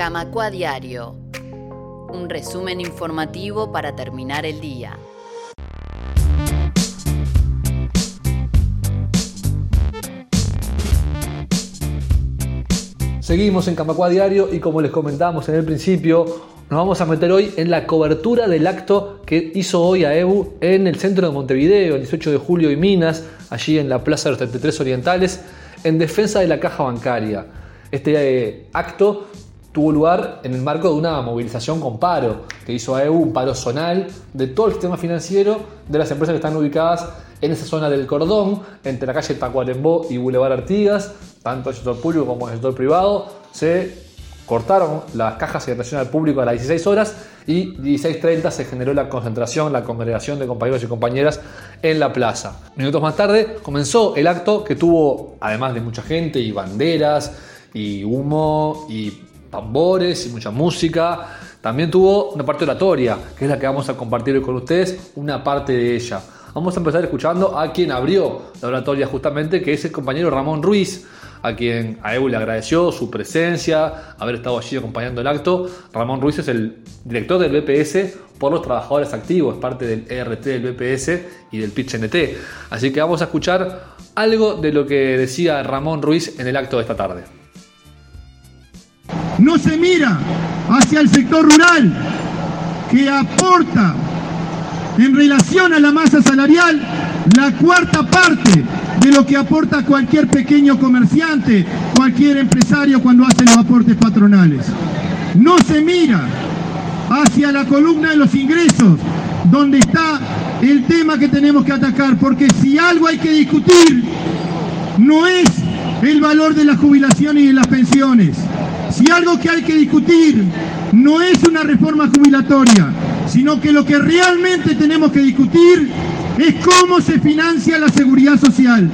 Camacua Diario. Un resumen informativo para terminar el día. Seguimos en Camacua Diario y como les comentábamos en el principio, nos vamos a meter hoy en la cobertura del acto que hizo hoy AEU en el centro de Montevideo, el 18 de julio y Minas, allí en la Plaza de los 33 Orientales, en defensa de la caja bancaria. Este eh, acto tuvo lugar en el marco de una movilización con paro que hizo AEU, un paro zonal de todo el sistema financiero de las empresas que están ubicadas en esa zona del cordón, entre la calle Tacuarembó y Boulevard Artigas, tanto el sector público como el sector privado, se cortaron las cajas de atención al público a las 16 horas y 16.30 se generó la concentración, la congregación de compañeros y compañeras en la plaza. Minutos más tarde comenzó el acto que tuvo, además de mucha gente y banderas y humo y tambores y mucha música, también tuvo una parte oratoria, que es la que vamos a compartir hoy con ustedes, una parte de ella. Vamos a empezar escuchando a quien abrió la oratoria justamente, que es el compañero Ramón Ruiz, a quien a EU le agradeció su presencia, haber estado allí acompañando el acto. Ramón Ruiz es el director del BPS por los trabajadores activos, parte del ERT del BPS y del PITCHNT. Así que vamos a escuchar algo de lo que decía Ramón Ruiz en el acto de esta tarde. No se mira hacia el sector rural que aporta en relación a la masa salarial la cuarta parte de lo que aporta cualquier pequeño comerciante, cualquier empresario cuando hace los aportes patronales. No se mira hacia la columna de los ingresos, donde está el tema que tenemos que atacar, porque si algo hay que discutir, no es el valor de la jubilación y de las pensiones. Si algo que hay que discutir no es una reforma jubilatoria, sino que lo que realmente tenemos que discutir es cómo se financia la seguridad social.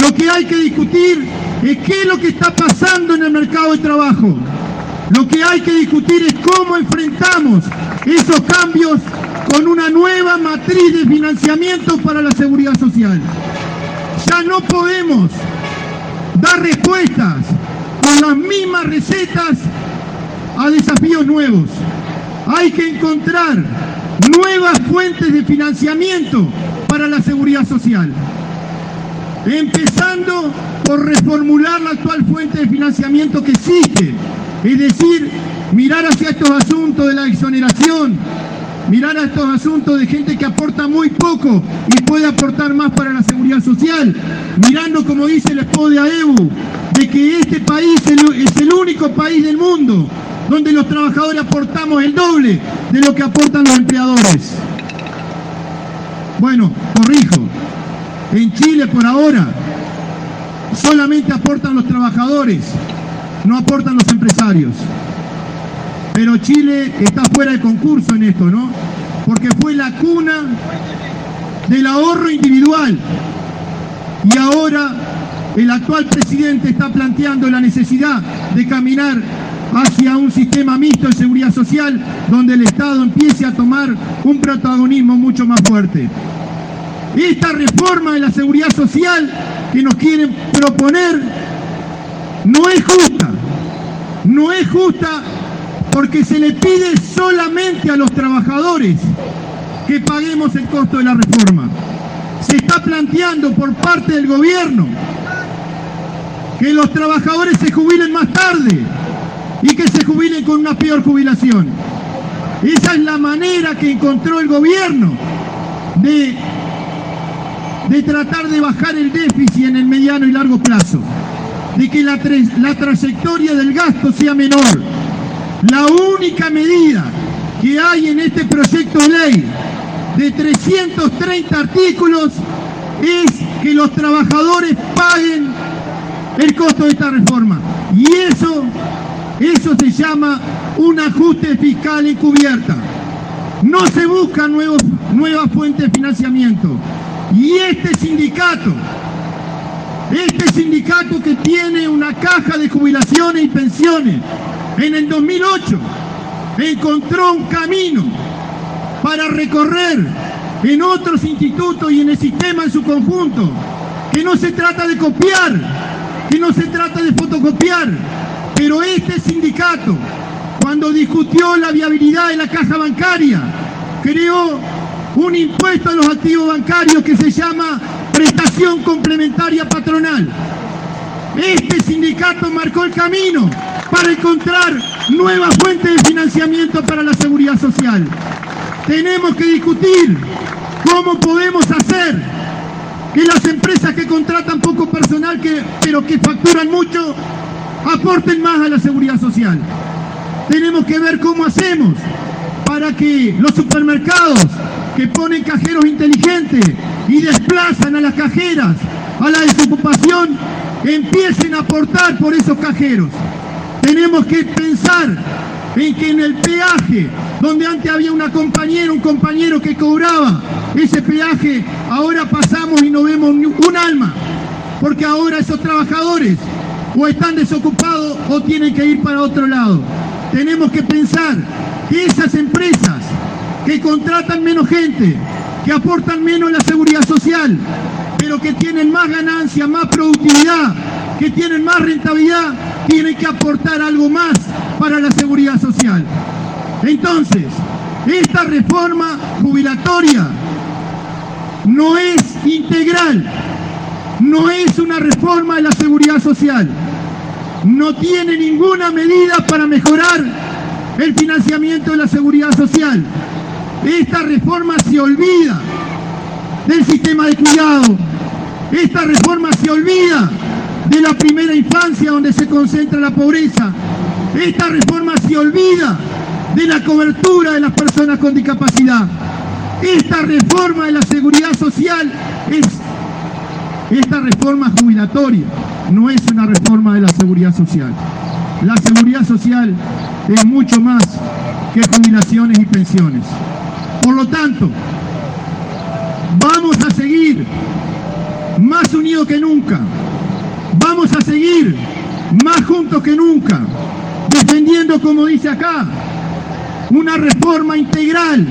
Lo que hay que discutir es qué es lo que está pasando en el mercado de trabajo. Lo que hay que discutir es cómo enfrentamos esos cambios con una nueva matriz de financiamiento para la seguridad social. Ya no podemos dar respuestas con las mismas recetas a desafíos nuevos. Hay que encontrar nuevas fuentes de financiamiento para la seguridad social. Empezando por reformular la actual fuente de financiamiento que existe, es decir, mirar hacia estos asuntos de la exoneración, mirar a estos asuntos de gente que aporta muy poco y puede aportar más para la seguridad social, mirando como dice el esposo de AEBU, de que este país es el único país del mundo donde los trabajadores aportamos el doble de lo que aportan los empleadores. Bueno, corrijo, en Chile por ahora solamente aportan los trabajadores, no aportan los empresarios. Pero Chile está fuera de concurso en esto, ¿no? Porque fue la cuna del ahorro individual. Y ahora el actual presidente está planteando la necesidad de caminar hacia un sistema mixto de seguridad social donde el Estado empiece a tomar un protagonismo mucho más fuerte. Esta reforma de la seguridad social que nos quieren proponer no es justa. No es justa porque se le pide solamente a los trabajadores que paguemos el costo de la reforma. Se está planteando por parte del gobierno que los trabajadores se jubilen más tarde y que se jubilen con una peor jubilación. Esa es la manera que encontró el gobierno de, de tratar de bajar el déficit en el mediano y largo plazo, de que la, la trayectoria del gasto sea menor. La única medida que hay en este proyecto de ley de 330 artículos es que los trabajadores paguen el costo de esta reforma. Y eso eso se llama un ajuste fiscal encubierta. No se buscan nuevos, nuevas fuentes de financiamiento. Y este sindicato, este sindicato que tiene una caja de jubilaciones y pensiones, en el 2008 encontró un camino para recorrer en otros institutos y en el sistema en su conjunto, que no se trata de copiar, que no se trata de fotocopiar, pero este sindicato cuando discutió la viabilidad de la caja bancaria, creó un impuesto a los activos bancarios que se llama prestación complementaria patronal. Este sindicato marcó el camino para encontrar nuevas fuentes de financiamiento para la seguridad social. Tenemos que discutir cómo podemos hacer que las empresas que contratan poco personal, pero que facturan mucho, aporten más a la seguridad social. Tenemos que ver cómo hacemos para que los supermercados que ponen cajeros inteligentes y desplazan a las cajeras a la desocupación empiecen a aportar por esos cajeros. Tenemos que pensar en que en el peaje, donde antes había una compañera, un compañero que cobraba ese peaje, ahora pasamos y no vemos un alma, porque ahora esos trabajadores o están desocupados o tienen que ir para otro lado. Tenemos que pensar que esas empresas que contratan menos gente, que aportan menos la seguridad social, pero que tienen más ganancia, más productividad, que tienen más rentabilidad, tienen que aportar algo más para la seguridad social. Entonces, esta reforma jubilatoria no es integral, no es una reforma de la seguridad social, no tiene ninguna medida para mejorar el financiamiento de la seguridad social. Esta reforma se olvida del sistema de cuidado. Esta reforma se olvida de la primera infancia donde se concentra la pobreza. Esta reforma se olvida de la cobertura de las personas con discapacidad. Esta reforma de la seguridad social es esta reforma jubilatoria, no es una reforma de la seguridad social. La seguridad social es mucho más que jubilaciones y pensiones. Por lo tanto, vamos a seguir más unidos que nunca. A seguir más juntos que nunca, defendiendo, como dice acá, una reforma integral,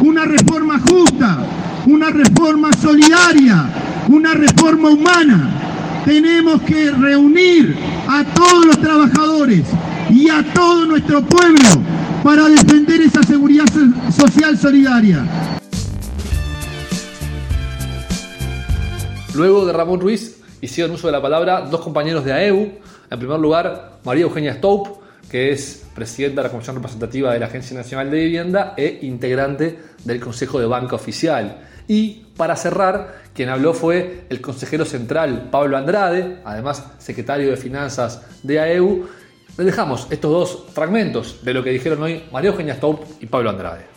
una reforma justa, una reforma solidaria, una reforma humana. Tenemos que reunir a todos los trabajadores y a todo nuestro pueblo para defender esa seguridad social solidaria. Luego de Ramón Ruiz hicieron uso de la palabra dos compañeros de AEU. En primer lugar, María Eugenia Stoup, que es presidenta de la Comisión Representativa de la Agencia Nacional de Vivienda e integrante del Consejo de Banca Oficial. Y para cerrar, quien habló fue el consejero central Pablo Andrade, además secretario de Finanzas de AEU, les dejamos estos dos fragmentos de lo que dijeron hoy María Eugenia Staup y Pablo Andrade.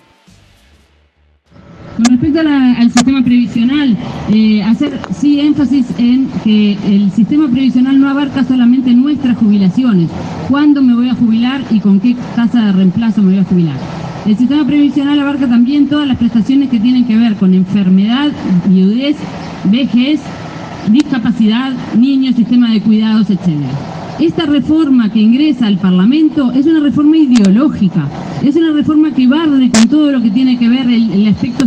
Con respecto al sistema previsional, eh, hacer sí énfasis en que el sistema previsional no abarca solamente nuestras jubilaciones, cuándo me voy a jubilar y con qué tasa de reemplazo me voy a jubilar. El sistema previsional abarca también todas las prestaciones que tienen que ver con enfermedad, viudez, vejez, discapacidad, niños, sistema de cuidados, etcétera. Esta reforma que ingresa al Parlamento es una reforma ideológica, es una reforma que barre con todo lo que tiene que ver el, aspecto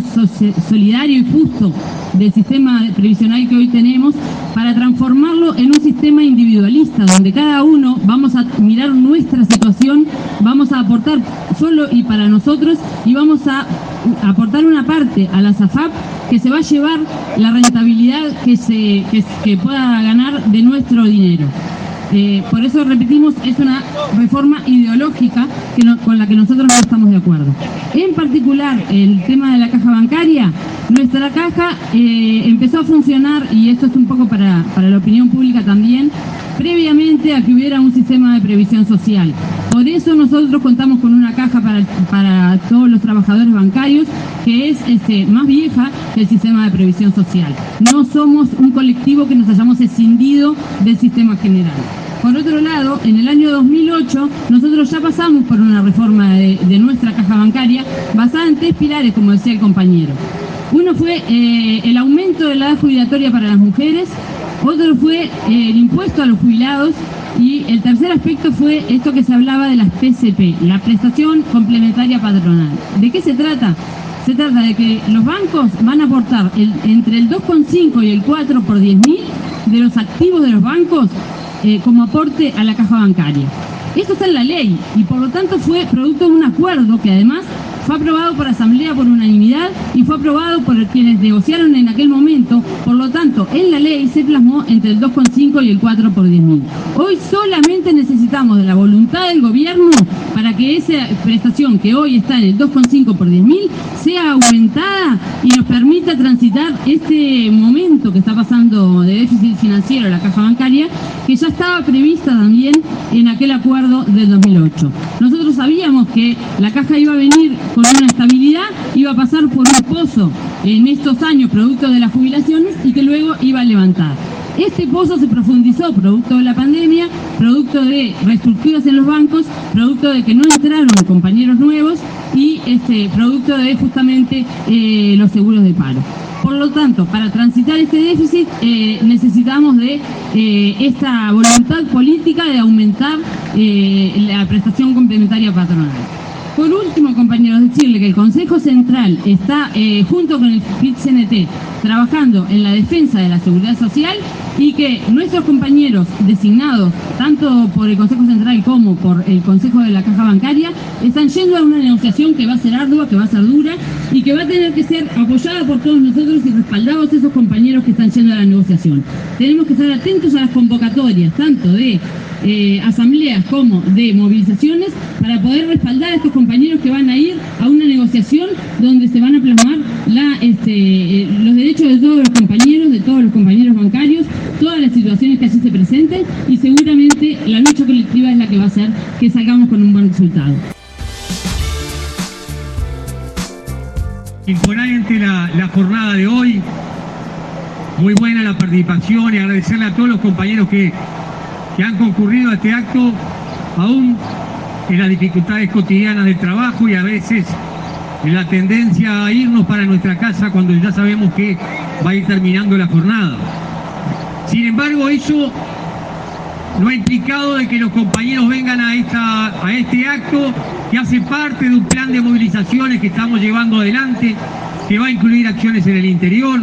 solidario y justo del sistema previsional que hoy tenemos para transformarlo en un sistema individualista, donde cada uno vamos a mirar nuestra situación, vamos a aportar solo y para nosotros y vamos a aportar una parte a la SAFAP que se va a llevar la rentabilidad que, se, que pueda ganar de nuestro dinero. Eh, por eso repetimos, es una reforma ideológica con la que nosotros no estamos de acuerdo. En particular, el tema de la caja bancaria, nuestra caja eh, empezó a funcionar, y esto es un poco para, la opinión pública también, previamente a que hubiera un sistema de previsión social. Por eso nosotros contamos con una caja para, todos los trabajadores bancarios que es este, más vieja que el sistema de previsión social. No somos un colectivo que nos hayamos escindido del sistema general. Por otro lado, en el año 2008 nosotros ya pasamos por una reforma de, nuestra caja bancaria basada en tres pilares, como decía el compañero. Uno fue eh, el aumento de la edad jubilatoria para las mujeres, otro fue eh, el impuesto a los jubilados y el tercer aspecto fue esto que se hablaba de las PCP, la prestación complementaria patronal. ¿De qué se trata? Se trata de que los bancos van a aportar entre el 2,5 y el 4 por 10.000 de los activos de los bancos eh, como aporte a la caja bancaria. Esto está en la ley y por lo tanto fue producto de un acuerdo que además fue aprobado por Asamblea por unanimidad y fue aprobado por quienes negociaron en aquel momento. Por lo tanto, en la ley se plasmó entre el 2,5 y el 4 por 10.000. Hoy solamente necesitamos de la voluntad del gobierno para que esa prestación que hoy está en el 2,5 por 10.000 sea aumentada y nos permita transitar este momento que está pasando de déficit financiero en la caja bancaria, que ya estaba prevista también en aquel acuerdo del 2008. Nosotros sabíamos que la caja iba a venir con una estabilidad, iba a pasar por un pozo en estos años producto de las jubilaciones y que luego iba a levantar. Este pozo se profundizó producto de la pandemia, producto de reestructuras en los bancos, producto de que no entraron compañeros nuevos y este, producto de justamente eh, los seguros de paro. Por lo tanto, para transitar este déficit eh, necesitamos de eh, esta voluntad política de aumentar la prestación complementaria patronal. Por último, compañeros, decirle que el Consejo Central está, eh, junto con el PIT-CNT, trabajando en la defensa de la seguridad social y que nuestros compañeros designados, tanto por el Consejo Central como por el Consejo de la Caja Bancaria, están yendo a una negociación que va a ser ardua, que va a ser dura y que va a tener que ser apoyada por todos nosotros y respaldados esos compañeros que están yendo a la negociación. Tenemos que estar atentos a las convocatorias, tanto de eh, asambleas como de movilizaciones para poder respaldar a estos compañeros que van a ir a una negociación donde se van a plasmar la, este, eh, los derechos de todos los compañeros, de todos los compañeros bancarios, todas las situaciones que allí se presenten y seguramente la lucha colectiva es la que va a hacer que salgamos con un buen resultado. Imponente la jornada de hoy, muy buena la participación y agradecerle a todos los compañeros que que han concurrido a este acto, aún en las dificultades cotidianas del trabajo y a veces en la tendencia a irnos para nuestra casa cuando ya sabemos que va a ir terminando la jornada. Sin embargo, eso no ha implicado de que los compañeros vengan a, esta, a este acto que hace parte de un plan de movilizaciones que estamos llevando adelante, que va a incluir acciones en el interior,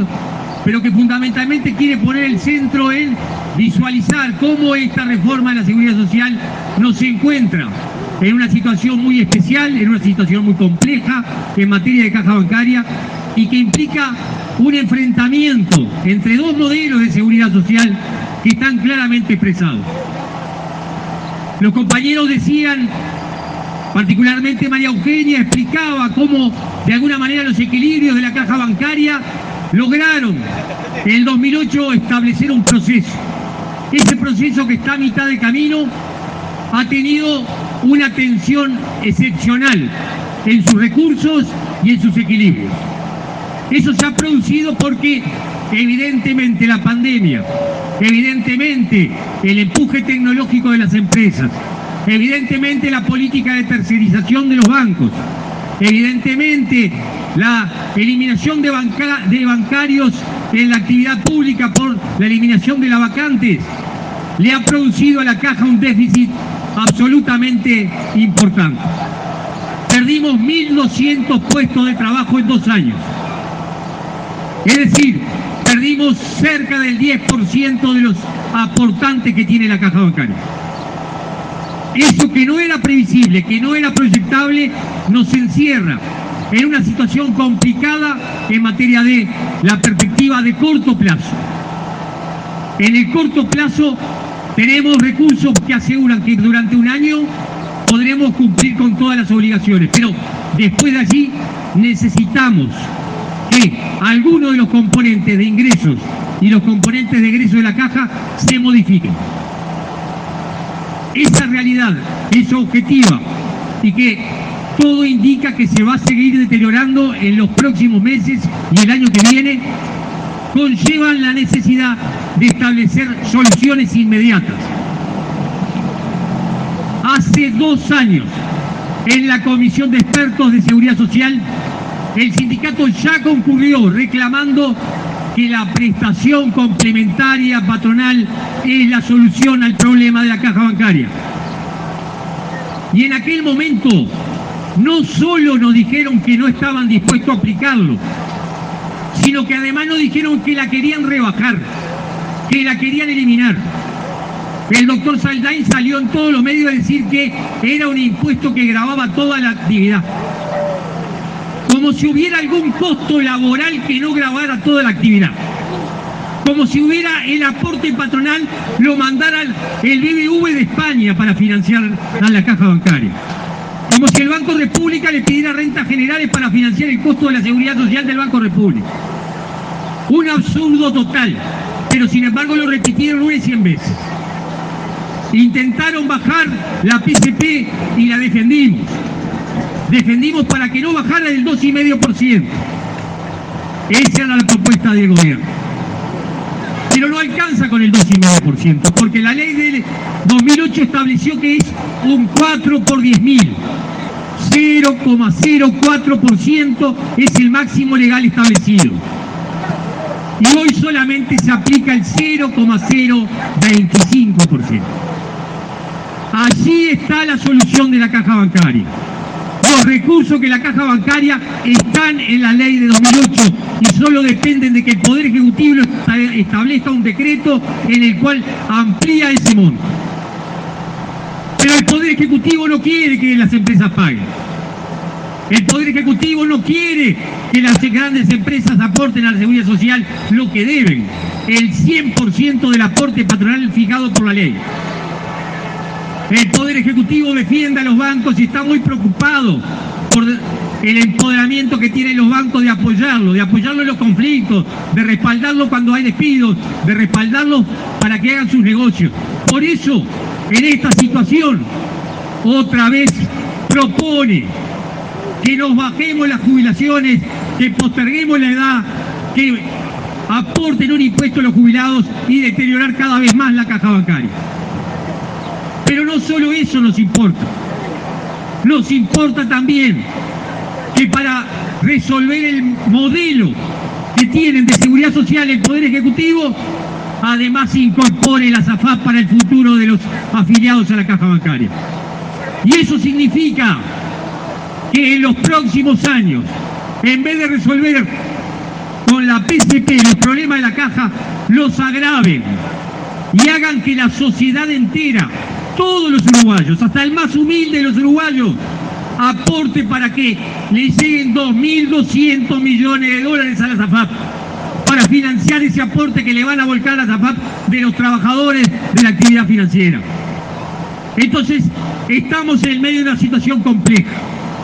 pero que fundamentalmente quiere poner el centro en visualizar cómo esta reforma de la seguridad social nos encuentra en una situación muy especial, en una situación muy compleja en materia de caja bancaria y que implica un enfrentamiento entre dos modelos de seguridad social que están claramente expresados. Los compañeros decían, particularmente María Eugenia explicaba cómo de alguna manera los equilibrios de la caja bancaria lograron en el 2008 establecer un proceso. Ese proceso que está a mitad de camino ha tenido una tensión excepcional en sus recursos y en sus equilibrios. Eso se ha producido porque evidentemente la pandemia, evidentemente el empuje tecnológico de las empresas, evidentemente la política de tercerización de los bancos, evidentemente la eliminación de, bancarios en la actividad pública por la eliminación de las vacantes, le ha producido a la caja un déficit absolutamente importante. Perdimos 1.200 puestos de trabajo en dos años. Es decir, perdimos cerca del 10% de los aportantes que tiene la caja bancaria. Eso que no era previsible, que no era proyectable, nos encierra en una situación complicada en materia de la perspectiva de corto plazo. En el corto plazo tenemos recursos que aseguran que durante un año podremos cumplir con todas las obligaciones, pero después de allí necesitamos que algunos de los componentes de ingresos y los componentes de egreso de la caja se modifiquen. Esa realidad es objetiva y que todo indica que se va a seguir deteriorando en los próximos meses y el año que viene, conllevan la necesidad de establecer soluciones inmediatas. Hace dos años, en la Comisión de Expertos de Seguridad Social, el sindicato ya concurrió reclamando que la prestación complementaria patronal es la solución al problema de la caja bancaria. Y en aquel momento no solo nos dijeron que no estaban dispuestos a aplicarlo, sino que además nos dijeron que la querían rebajar, que la querían eliminar. El doctor Saldain salió en todos los medios a decir que era un impuesto que grababa toda la actividad. Como si hubiera algún costo laboral que no grabara toda la actividad. Como si hubiera el aporte patronal, lo mandara el BBV de España para financiar a la caja bancaria. Como si el Banco República le pidiera rentas generales para financiar el costo de la seguridad social del Banco República. Un absurdo total, pero sin embargo lo repitieron una y cien veces. Intentaron bajar la PCP y la defendimos. Defendimos para que no bajara del 2,5%. Esa era la propuesta del gobierno. Pero no alcanza con el 2,5%, porque la ley del 2008 estableció que es un 4 por 10.000. 0,04% es el máximo legal establecido. Y hoy solamente se aplica el 0,025%. Allí está la solución de la caja bancaria. Los recursos que la caja bancaria están en la ley de 2008 y solo dependen de que el Poder Ejecutivo establezca un decreto en el cual amplía ese monto. Pero el Poder Ejecutivo no quiere que las empresas paguen. El Poder Ejecutivo no quiere que las grandes empresas aporten a la seguridad social lo que deben, el 100% del aporte patronal fijado por la ley. El Poder Ejecutivo defiende a los bancos y está muy preocupado por el empoderamiento que tienen los bancos de apoyarlo, de apoyarlo en los conflictos, de respaldarlo cuando hay despidos, de respaldarlo para que hagan sus negocios. Por eso, en esta situación, otra vez propone que nos bajemos las jubilaciones, que posterguemos la edad, que aporten un impuesto a los jubilados y deteriorar cada vez más la caja bancaria. Pero no solo eso nos importa, nos importa también que para resolver el modelo que tienen de seguridad social el Poder Ejecutivo, además incorpore la SAFAP para el futuro de los afiliados a la caja bancaria. Y eso significa que en los próximos años, en vez de resolver con la PCP los problemas de la caja, los agraven y hagan que la sociedad entera todos los uruguayos, hasta el más humilde de los uruguayos, aporte para que le lleguen 2.200 millones de dólares a la para financiar ese aporte que le van a volcar a ZAFAP de los trabajadores de la actividad financiera. Entonces, estamos en el medio de una situación compleja.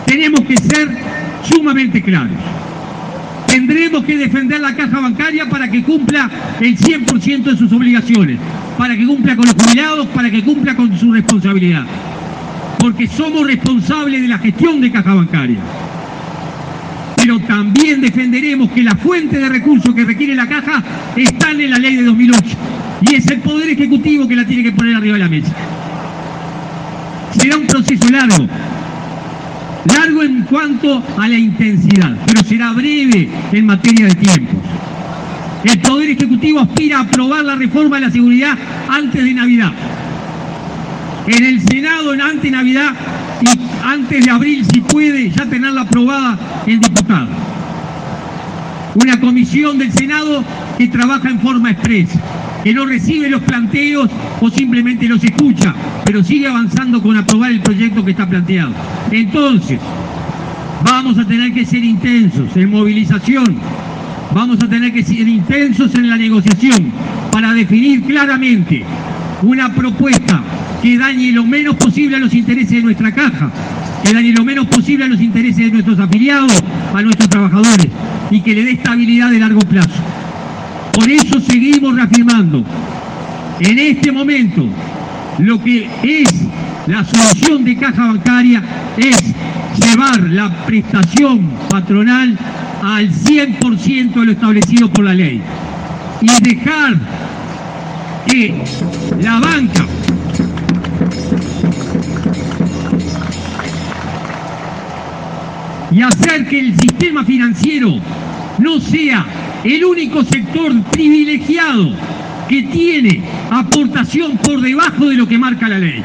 Tenemos que ser sumamente claros. Tendremos que defender la caja bancaria para que cumpla el 100% de sus obligaciones, para que cumpla con los jubilados, para que cumpla con su responsabilidad. Porque somos responsables de la gestión de caja bancaria. Pero también defenderemos que la fuente de recursos que requiere la caja están en la ley de 2008. Y es el Poder Ejecutivo que la tiene que poner arriba de la mesa. Será un proceso largo, largo en cuanto a la intensidad, pero será breve en materia de tiempos. El Poder Ejecutivo aspira a aprobar la reforma de la seguridad antes de Navidad. En el Senado, en ante Navidad antes de abril, si puede, ya tenerla aprobada en diputado. Una comisión del Senado que trabaja en forma expresa, que no recibe los planteos o simplemente los escucha, pero sigue avanzando con aprobar el proyecto que está planteado. Entonces, vamos a tener que ser intensos en movilización, vamos a tener que ser intensos en la negociación para definir claramente una propuesta que dañe lo menos posible a los intereses de nuestra caja, que dañe lo menos posible a los intereses de nuestros afiliados, a nuestros trabajadores y que le dé estabilidad de largo plazo. Por eso seguimos reafirmando en este momento lo que es la solución de caja bancaria es llevar la prestación patronal al 100% de lo establecido por la ley y dejar que la banca y hacer que el sistema financiero no sea el único sector privilegiado que tiene aportación por debajo de lo que marca la ley.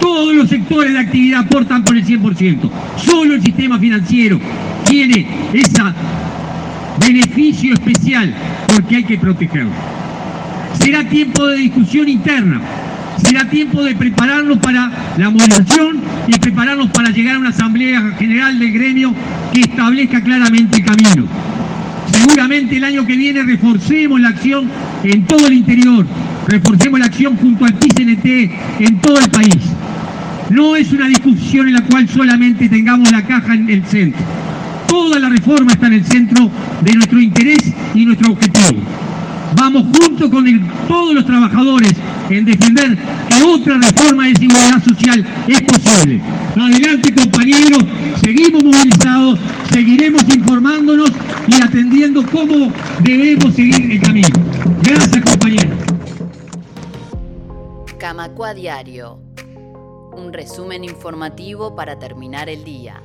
Todos los sectores de actividad aportan por el 100%. Solo el sistema financiero tiene ese beneficio especial porque hay que protegerlo. Será tiempo de discusión interna, será tiempo de prepararnos para la movilización y prepararnos para llegar a una asamblea general del gremio que establezca claramente el camino. Seguramente el año que viene reforcemos la acción en todo el interior, reforcemos la acción junto al PCNT en todo el país. No es una discusión en la cual solamente tengamos la caja en el centro. Toda la reforma está en el centro de nuestro interés y nuestro objetivo. Vamos junto con todos los trabajadores en defender que otra reforma de seguridad social es posible. Adelante compañeros, seguimos movilizados, seguiremos informándonos y atendiendo cómo debemos seguir el camino. Gracias compañeros. Camacua Diario. Un resumen informativo para terminar el día.